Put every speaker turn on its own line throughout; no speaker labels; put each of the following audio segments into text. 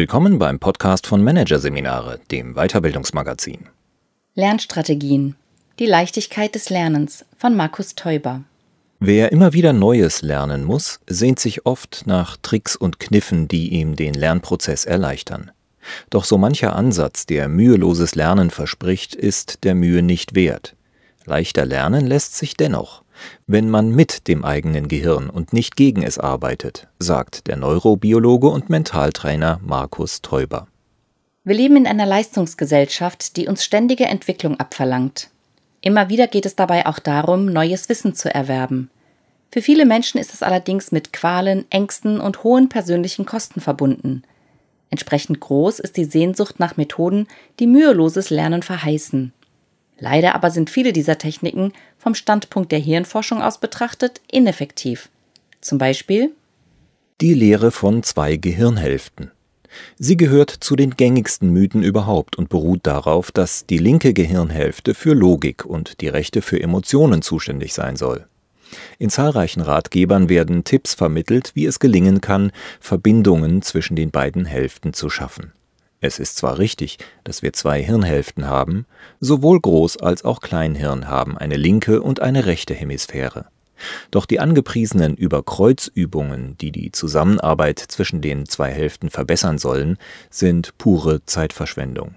Willkommen beim Podcast von Managerseminare, dem Weiterbildungsmagazin.
Lernstrategien. Die Leichtigkeit des Lernens von Markus Teuber.
Wer immer wieder Neues lernen muss, sehnt sich oft nach Tricks und Kniffen, die ihm den Lernprozess erleichtern. Doch so mancher Ansatz, der müheloses Lernen verspricht, ist der Mühe nicht wert. Leichter lernen lässt sich dennoch, wenn man mit dem eigenen Gehirn und nicht gegen es arbeitet, sagt der Neurobiologe und Mentaltrainer Markus Teuber.
Wir leben in einer Leistungsgesellschaft, die uns ständige Entwicklung abverlangt. Immer wieder geht es dabei auch darum, neues Wissen zu erwerben. Für viele Menschen ist es allerdings mit Qualen, Ängsten und hohen persönlichen Kosten verbunden. Entsprechend groß ist die Sehnsucht nach Methoden, die müheloses Lernen verheißen. Leider aber sind viele dieser Techniken vom Standpunkt der Hirnforschung aus betrachtet ineffektiv. Zum Beispiel
die Lehre von zwei Gehirnhälften. Sie gehört zu den gängigsten Mythen überhaupt und beruht darauf, dass die linke Gehirnhälfte für Logik und die rechte für Emotionen zuständig sein soll. In zahlreichen Ratgebern werden Tipps vermittelt, wie es gelingen kann, Verbindungen zwischen den beiden Hälften zu schaffen. Es ist zwar richtig, dass wir zwei Hirnhälften haben, sowohl Groß- als auch Kleinhirn haben eine linke und eine rechte Hemisphäre. Doch die angepriesenen Überkreuzübungen, die die Zusammenarbeit zwischen den zwei Hälften verbessern sollen, sind pure Zeitverschwendung.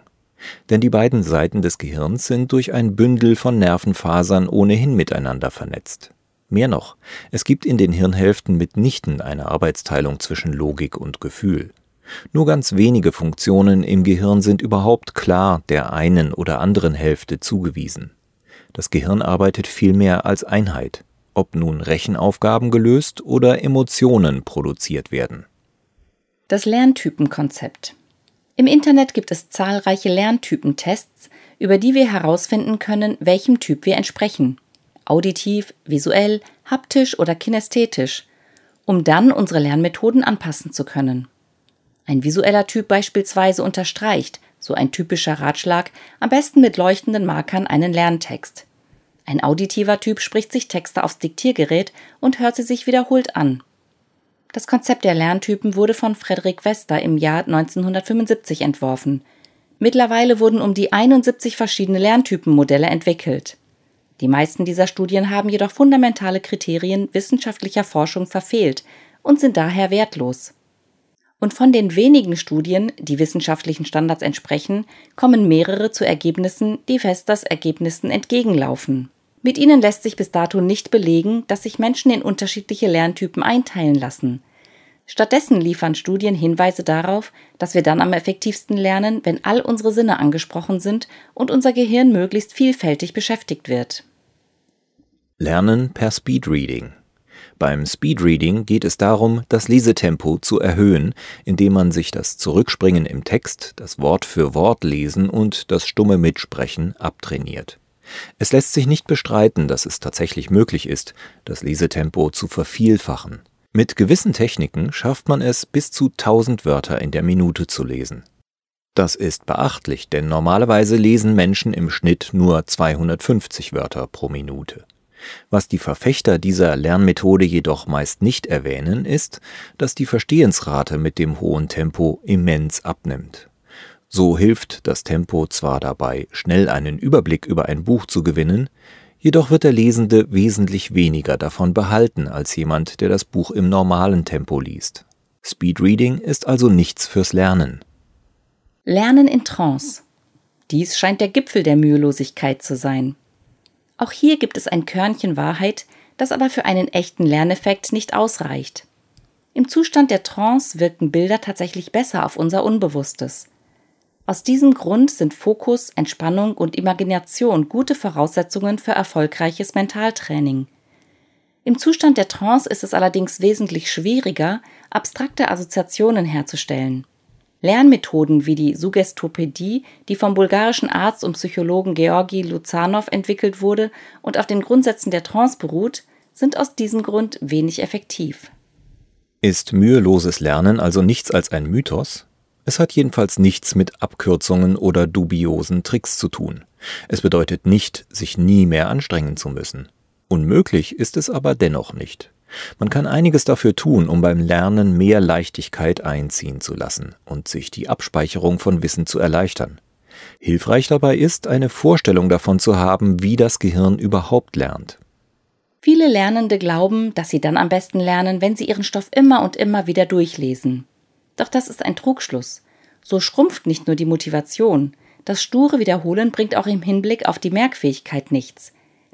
Denn die beiden Seiten des Gehirns sind durch ein Bündel von Nervenfasern ohnehin miteinander vernetzt. Mehr noch, es gibt in den Hirnhälften mitnichten eine Arbeitsteilung zwischen Logik und Gefühl. Nur ganz wenige Funktionen im Gehirn sind überhaupt klar der einen oder anderen Hälfte zugewiesen. Das Gehirn arbeitet vielmehr als Einheit ob nun Rechenaufgaben gelöst oder Emotionen produziert werden.
Das Lerntypenkonzept. Im Internet gibt es zahlreiche Lerntypentests, über die wir herausfinden können, welchem Typ wir entsprechen. Auditiv, visuell, haptisch oder kinästhetisch, um dann unsere Lernmethoden anpassen zu können. Ein visueller Typ beispielsweise unterstreicht, so ein typischer Ratschlag, am besten mit leuchtenden Markern einen Lerntext. Ein auditiver Typ spricht sich Texte aufs Diktiergerät und hört sie sich wiederholt an. Das Konzept der Lerntypen wurde von Frederick Wester im Jahr 1975 entworfen. Mittlerweile wurden um die 71 verschiedene Lerntypenmodelle entwickelt. Die meisten dieser Studien haben jedoch fundamentale Kriterien wissenschaftlicher Forschung verfehlt und sind daher wertlos. Und von den wenigen Studien, die wissenschaftlichen Standards entsprechen, kommen mehrere zu Ergebnissen, die Westers Ergebnissen entgegenlaufen. Mit ihnen lässt sich bis dato nicht belegen, dass sich Menschen in unterschiedliche Lerntypen einteilen lassen. Stattdessen liefern Studien Hinweise darauf, dass wir dann am effektivsten lernen, wenn all unsere Sinne angesprochen sind und unser Gehirn möglichst vielfältig beschäftigt wird.
Lernen per Speedreading. Beim Speedreading geht es darum, das Lesetempo zu erhöhen, indem man sich das Zurückspringen im Text, das Wort für Wort lesen und das stumme Mitsprechen abtrainiert. Es lässt sich nicht bestreiten, dass es tatsächlich möglich ist, das Lesetempo zu vervielfachen. Mit gewissen Techniken schafft man es, bis zu 1000 Wörter in der Minute zu lesen. Das ist beachtlich, denn normalerweise lesen Menschen im Schnitt nur 250 Wörter pro Minute. Was die Verfechter dieser Lernmethode jedoch meist nicht erwähnen, ist, dass die Verstehensrate mit dem hohen Tempo immens abnimmt. So hilft das Tempo zwar dabei, schnell einen Überblick über ein Buch zu gewinnen, jedoch wird der Lesende wesentlich weniger davon behalten als jemand, der das Buch im normalen Tempo liest. Speedreading ist also nichts fürs Lernen.
Lernen in Trance. Dies scheint der Gipfel der Mühelosigkeit zu sein. Auch hier gibt es ein Körnchen Wahrheit, das aber für einen echten Lerneffekt nicht ausreicht. Im Zustand der Trance wirken Bilder tatsächlich besser auf unser Unbewusstes. Aus diesem Grund sind Fokus, Entspannung und Imagination gute Voraussetzungen für erfolgreiches Mentaltraining. Im Zustand der Trance ist es allerdings wesentlich schwieriger, abstrakte Assoziationen herzustellen. Lernmethoden wie die Suggestopädie, die vom bulgarischen Arzt und Psychologen Georgi Luzanov entwickelt wurde und auf den Grundsätzen der Trance beruht, sind aus diesem Grund wenig effektiv.
Ist müheloses Lernen also nichts als ein Mythos? Es hat jedenfalls nichts mit Abkürzungen oder dubiosen Tricks zu tun. Es bedeutet nicht, sich nie mehr anstrengen zu müssen. Unmöglich ist es aber dennoch nicht. Man kann einiges dafür tun, um beim Lernen mehr Leichtigkeit einziehen zu lassen und sich die Abspeicherung von Wissen zu erleichtern. Hilfreich dabei ist, eine Vorstellung davon zu haben, wie das Gehirn überhaupt lernt.
Viele Lernende glauben, dass sie dann am besten lernen, wenn sie ihren Stoff immer und immer wieder durchlesen. Doch das ist ein Trugschluss. So schrumpft nicht nur die Motivation, das sture Wiederholen bringt auch im Hinblick auf die Merkfähigkeit nichts.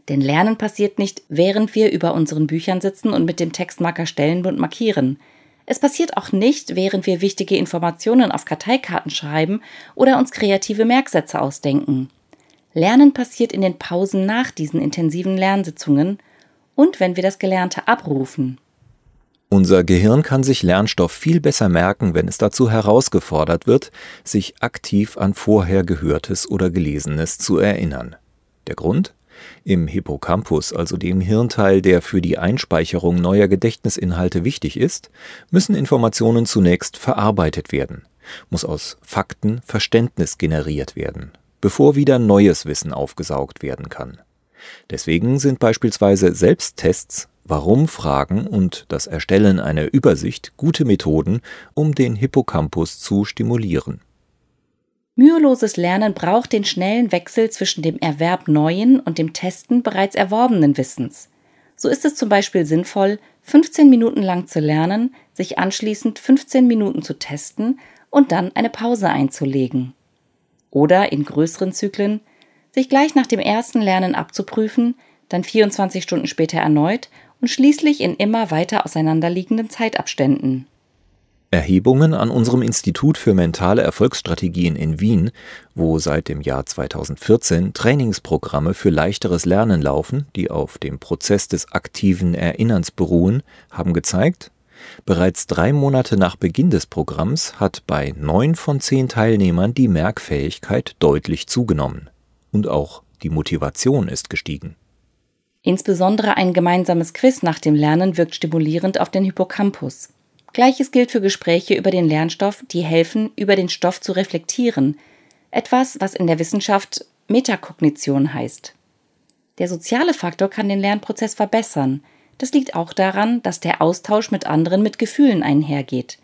Denn Lernen passiert nicht, während wir über unseren Büchern sitzen und mit dem Textmarker stellen und markieren. Es passiert auch nicht, während wir wichtige Informationen auf Karteikarten schreiben oder uns kreative Merksätze ausdenken. Lernen passiert in den Pausen nach diesen intensiven Lernsitzungen und wenn wir das Gelernte abrufen.
Unser Gehirn kann sich Lernstoff viel besser merken, wenn es dazu herausgefordert wird, sich aktiv an vorher Gehörtes oder Gelesenes zu erinnern. Der Grund? Im Hippocampus, also dem Hirnteil, der für die Einspeicherung neuer Gedächtnisinhalte wichtig ist, müssen Informationen zunächst verarbeitet werden, muss aus Fakten Verständnis generiert werden, bevor wieder neues Wissen aufgesaugt werden kann. Deswegen sind beispielsweise Selbsttests Warum-Fragen und das Erstellen einer Übersicht gute Methoden, um den Hippocampus zu stimulieren.
Müheloses Lernen braucht den schnellen Wechsel zwischen dem Erwerb neuen und dem Testen bereits erworbenen Wissens. So ist es zum Beispiel sinnvoll, 15 Minuten lang zu lernen, sich anschließend 15 Minuten zu testen und dann eine Pause einzulegen. Oder in größeren Zyklen, sich gleich nach dem ersten Lernen abzuprüfen, dann 24 Stunden später erneut und schließlich in immer weiter auseinanderliegenden Zeitabständen.
Erhebungen an unserem Institut für mentale Erfolgsstrategien in Wien, wo seit dem Jahr 2014 Trainingsprogramme für leichteres Lernen laufen, die auf dem Prozess des aktiven Erinnerns beruhen, haben gezeigt, bereits drei Monate nach Beginn des Programms hat bei neun von zehn Teilnehmern die Merkfähigkeit deutlich zugenommen. Und auch die Motivation ist gestiegen.
Insbesondere ein gemeinsames Quiz nach dem Lernen wirkt stimulierend auf den Hippocampus. Gleiches gilt für Gespräche über den Lernstoff, die helfen, über den Stoff zu reflektieren. Etwas, was in der Wissenschaft Metakognition heißt. Der soziale Faktor kann den Lernprozess verbessern. Das liegt auch daran, dass der Austausch mit anderen mit Gefühlen einhergeht.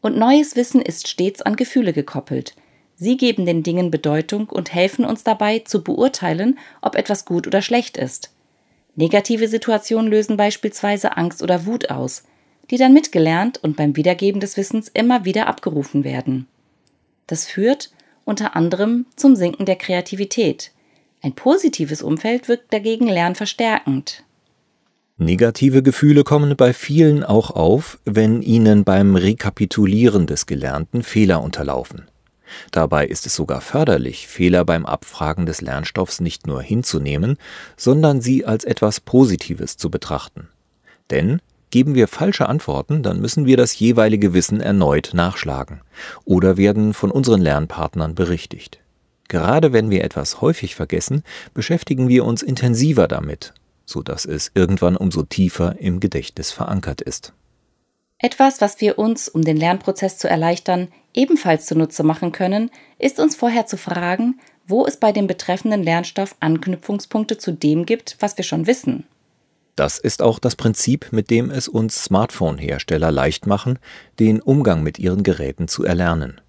Und neues Wissen ist stets an Gefühle gekoppelt. Sie geben den Dingen Bedeutung und helfen uns dabei zu beurteilen, ob etwas gut oder schlecht ist. Negative Situationen lösen beispielsweise Angst oder Wut aus, die dann mitgelernt und beim Wiedergeben des Wissens immer wieder abgerufen werden. Das führt unter anderem zum Sinken der Kreativität. Ein positives Umfeld wirkt dagegen lernverstärkend.
Negative Gefühle kommen bei vielen auch auf, wenn ihnen beim Rekapitulieren des Gelernten Fehler unterlaufen. Dabei ist es sogar förderlich, Fehler beim Abfragen des Lernstoffs nicht nur hinzunehmen, sondern sie als etwas Positives zu betrachten. Denn geben wir falsche Antworten, dann müssen wir das jeweilige Wissen erneut nachschlagen oder werden von unseren Lernpartnern berichtigt. Gerade wenn wir etwas häufig vergessen, beschäftigen wir uns intensiver damit, so dass es irgendwann umso tiefer im Gedächtnis verankert ist.
Etwas, was wir uns, um den Lernprozess zu erleichtern, ebenfalls zunutze machen können, ist uns vorher zu fragen, wo es bei dem betreffenden Lernstoff Anknüpfungspunkte zu dem gibt, was wir schon wissen.
Das ist auch das Prinzip, mit dem es uns Smartphone-Hersteller leicht machen, den Umgang mit ihren Geräten zu erlernen.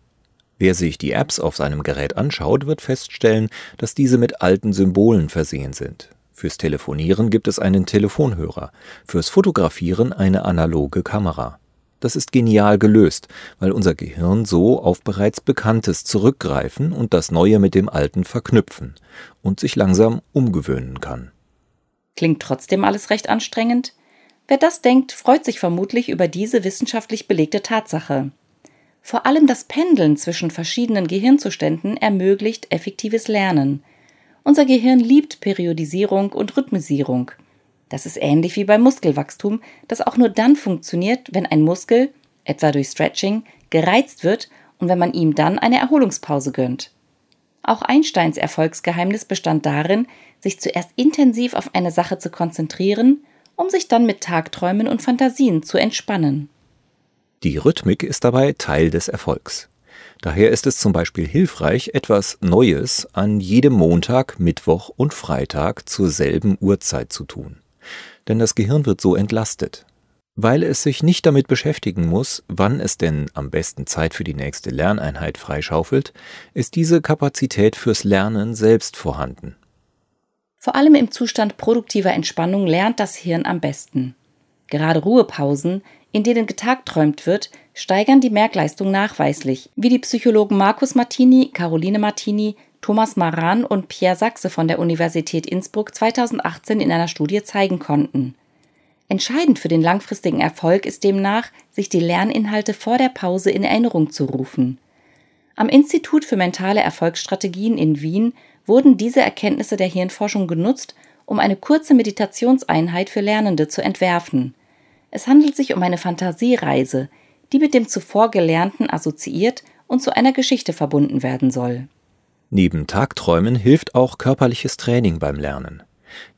Wer sich die Apps auf seinem Gerät anschaut, wird feststellen, dass diese mit alten Symbolen versehen sind. Fürs Telefonieren gibt es einen Telefonhörer, fürs Fotografieren eine analoge Kamera. Das ist genial gelöst, weil unser Gehirn so auf bereits Bekanntes zurückgreifen und das Neue mit dem Alten verknüpfen und sich langsam umgewöhnen kann.
Klingt trotzdem alles recht anstrengend? Wer das denkt, freut sich vermutlich über diese wissenschaftlich belegte Tatsache. Vor allem das Pendeln zwischen verschiedenen Gehirnzuständen ermöglicht effektives Lernen. Unser Gehirn liebt Periodisierung und Rhythmisierung. Das ist ähnlich wie beim Muskelwachstum, das auch nur dann funktioniert, wenn ein Muskel, etwa durch Stretching, gereizt wird und wenn man ihm dann eine Erholungspause gönnt. Auch Einsteins Erfolgsgeheimnis bestand darin, sich zuerst intensiv auf eine Sache zu konzentrieren, um sich dann mit Tagträumen und Fantasien zu entspannen.
Die Rhythmik ist dabei Teil des Erfolgs. Daher ist es zum Beispiel hilfreich, etwas Neues an jedem Montag, Mittwoch und Freitag zur selben Uhrzeit zu tun. Denn das Gehirn wird so entlastet. Weil es sich nicht damit beschäftigen muss, wann es denn am besten Zeit für die nächste Lerneinheit freischaufelt, ist diese Kapazität fürs Lernen selbst vorhanden.
Vor allem im Zustand produktiver Entspannung lernt das Hirn am besten. Gerade Ruhepausen, in denen getagträumt wird, steigern die Merkleistung nachweislich, wie die Psychologen Markus Martini, Caroline Martini, Thomas Maran und Pierre Sachse von der Universität Innsbruck 2018 in einer Studie zeigen konnten. Entscheidend für den langfristigen Erfolg ist demnach, sich die Lerninhalte vor der Pause in Erinnerung zu rufen. Am Institut für mentale Erfolgsstrategien in Wien wurden diese Erkenntnisse der Hirnforschung genutzt, um eine kurze Meditationseinheit für Lernende zu entwerfen. Es handelt sich um eine Fantasiereise, die mit dem zuvor Gelernten assoziiert und zu einer Geschichte verbunden werden soll.
Neben Tagträumen hilft auch körperliches Training beim Lernen.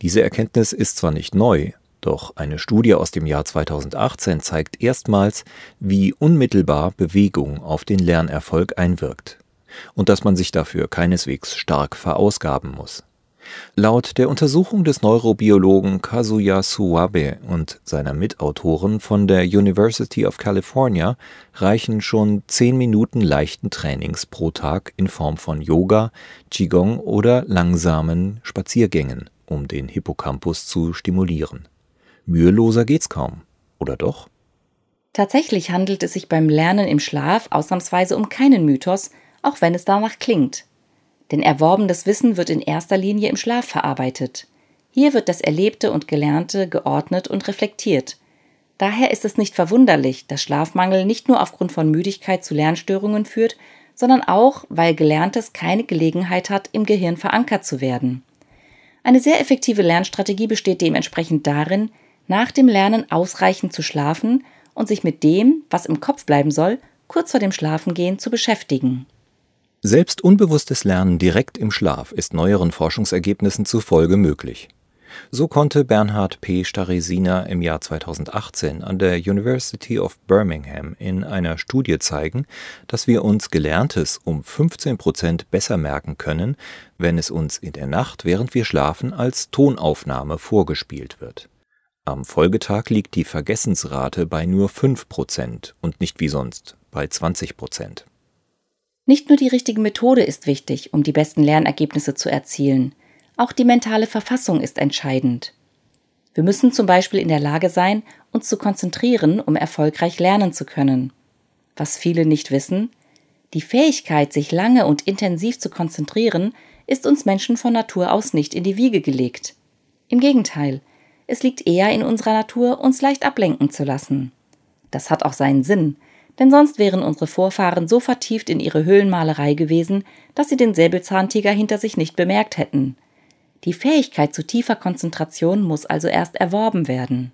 Diese Erkenntnis ist zwar nicht neu, doch eine Studie aus dem Jahr 2018 zeigt erstmals, wie unmittelbar Bewegung auf den Lernerfolg einwirkt und dass man sich dafür keineswegs stark verausgaben muss. Laut der Untersuchung des Neurobiologen Kazuya Suwabe und seiner Mitautoren von der University of California reichen schon zehn Minuten leichten Trainings pro Tag in Form von Yoga, Qigong oder langsamen Spaziergängen, um den Hippocampus zu stimulieren. Müheloser geht's kaum, oder doch?
Tatsächlich handelt es sich beim Lernen im Schlaf ausnahmsweise um keinen Mythos, auch wenn es danach klingt. Denn erworbenes Wissen wird in erster Linie im Schlaf verarbeitet. Hier wird das Erlebte und Gelernte geordnet und reflektiert. Daher ist es nicht verwunderlich, dass Schlafmangel nicht nur aufgrund von Müdigkeit zu Lernstörungen führt, sondern auch, weil Gelerntes keine Gelegenheit hat, im Gehirn verankert zu werden. Eine sehr effektive Lernstrategie besteht dementsprechend darin, nach dem Lernen ausreichend zu schlafen und sich mit dem, was im Kopf bleiben soll, kurz vor dem Schlafengehen zu beschäftigen.
Selbst unbewusstes Lernen direkt im Schlaf ist neueren Forschungsergebnissen zufolge möglich. So konnte Bernhard P. Staresina im Jahr 2018 an der University of Birmingham in einer Studie zeigen, dass wir uns Gelerntes um 15 Prozent besser merken können, wenn es uns in der Nacht, während wir schlafen, als Tonaufnahme vorgespielt wird. Am Folgetag liegt die Vergessensrate bei nur 5 Prozent und nicht wie sonst bei 20 Prozent.
Nicht nur die richtige Methode ist wichtig, um die besten Lernergebnisse zu erzielen, auch die mentale Verfassung ist entscheidend. Wir müssen zum Beispiel in der Lage sein, uns zu konzentrieren, um erfolgreich lernen zu können. Was viele nicht wissen, die Fähigkeit, sich lange und intensiv zu konzentrieren, ist uns Menschen von Natur aus nicht in die Wiege gelegt. Im Gegenteil, es liegt eher in unserer Natur, uns leicht ablenken zu lassen. Das hat auch seinen Sinn, denn sonst wären unsere Vorfahren so vertieft in ihre Höhlenmalerei gewesen, dass sie den Säbelzahntiger hinter sich nicht bemerkt hätten. Die Fähigkeit zu tiefer Konzentration muss also erst erworben werden.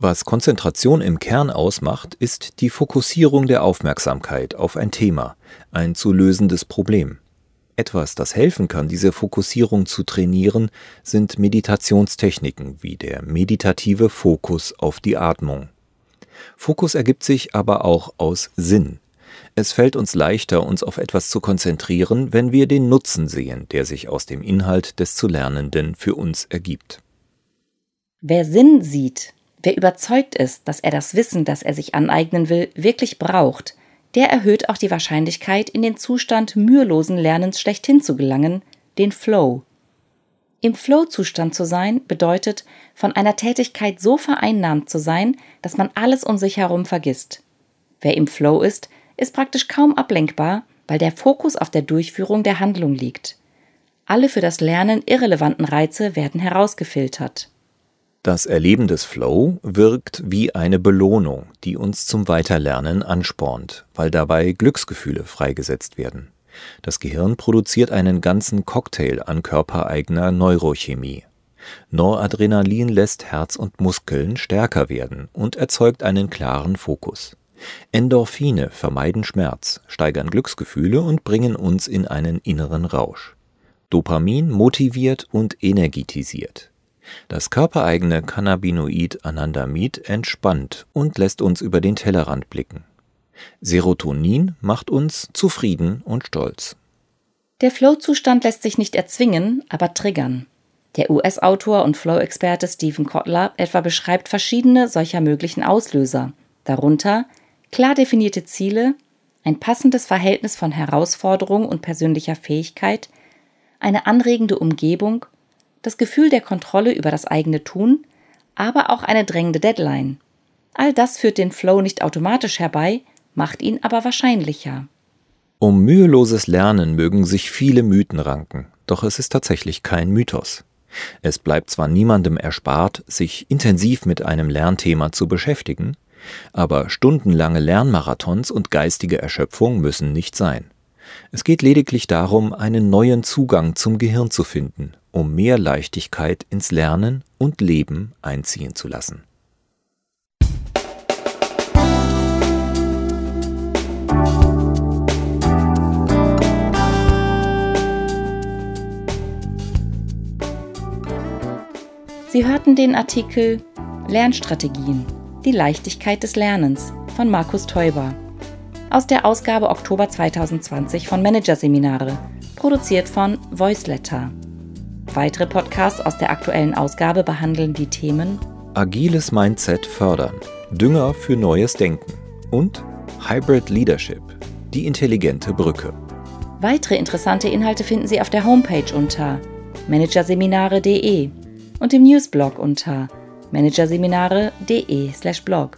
Was Konzentration im Kern ausmacht, ist die Fokussierung der Aufmerksamkeit auf ein Thema, ein zu lösendes Problem. Etwas, das helfen kann, diese Fokussierung zu trainieren, sind Meditationstechniken wie der meditative Fokus auf die Atmung. Fokus ergibt sich aber auch aus Sinn. Es fällt uns leichter, uns auf etwas zu konzentrieren, wenn wir den Nutzen sehen, der sich aus dem Inhalt des zu Lernenden für uns ergibt.
Wer Sinn sieht, wer überzeugt ist, dass er das Wissen, das er sich aneignen will, wirklich braucht, der erhöht auch die Wahrscheinlichkeit, in den Zustand mühelosen Lernens schlechthin zu gelangen, den Flow. Im Flow-Zustand zu sein bedeutet, von einer Tätigkeit so vereinnahmt zu sein, dass man alles um sich herum vergisst. Wer im Flow ist, ist praktisch kaum ablenkbar, weil der Fokus auf der Durchführung der Handlung liegt. Alle für das Lernen irrelevanten Reize werden herausgefiltert.
Das Erleben des Flow wirkt wie eine Belohnung, die uns zum Weiterlernen anspornt, weil dabei Glücksgefühle freigesetzt werden. Das Gehirn produziert einen ganzen Cocktail an körpereigener Neurochemie. Noradrenalin lässt Herz und Muskeln stärker werden und erzeugt einen klaren Fokus. Endorphine vermeiden Schmerz, steigern Glücksgefühle und bringen uns in einen inneren Rausch. Dopamin motiviert und energetisiert. Das körpereigene Cannabinoid Anandamid entspannt und lässt uns über den Tellerrand blicken. Serotonin macht uns zufrieden und stolz.
Der Flow-Zustand lässt sich nicht erzwingen, aber triggern. Der US-Autor und Flow-Experte Stephen Kotler etwa beschreibt verschiedene solcher möglichen Auslöser, darunter klar definierte Ziele, ein passendes Verhältnis von Herausforderung und persönlicher Fähigkeit, eine anregende Umgebung, das Gefühl der Kontrolle über das eigene Tun, aber auch eine drängende Deadline. All das führt den Flow nicht automatisch herbei, macht ihn aber wahrscheinlicher.
Um müheloses Lernen mögen sich viele Mythen ranken, doch es ist tatsächlich kein Mythos. Es bleibt zwar niemandem erspart, sich intensiv mit einem Lernthema zu beschäftigen, aber stundenlange Lernmarathons und geistige Erschöpfung müssen nicht sein. Es geht lediglich darum, einen neuen Zugang zum Gehirn zu finden, um mehr Leichtigkeit ins Lernen und Leben einziehen zu lassen.
Sie hörten den Artikel Lernstrategien, die Leichtigkeit des Lernens von Markus Teuber aus der Ausgabe Oktober 2020 von Managerseminare, produziert von Voiceletter. Weitere Podcasts aus der aktuellen Ausgabe behandeln die Themen
Agiles Mindset fördern, Dünger für neues Denken und Hybrid Leadership, die intelligente Brücke.
Weitere interessante Inhalte finden Sie auf der Homepage unter managerseminare.de und im Newsblog unter managerseminare.de/blog.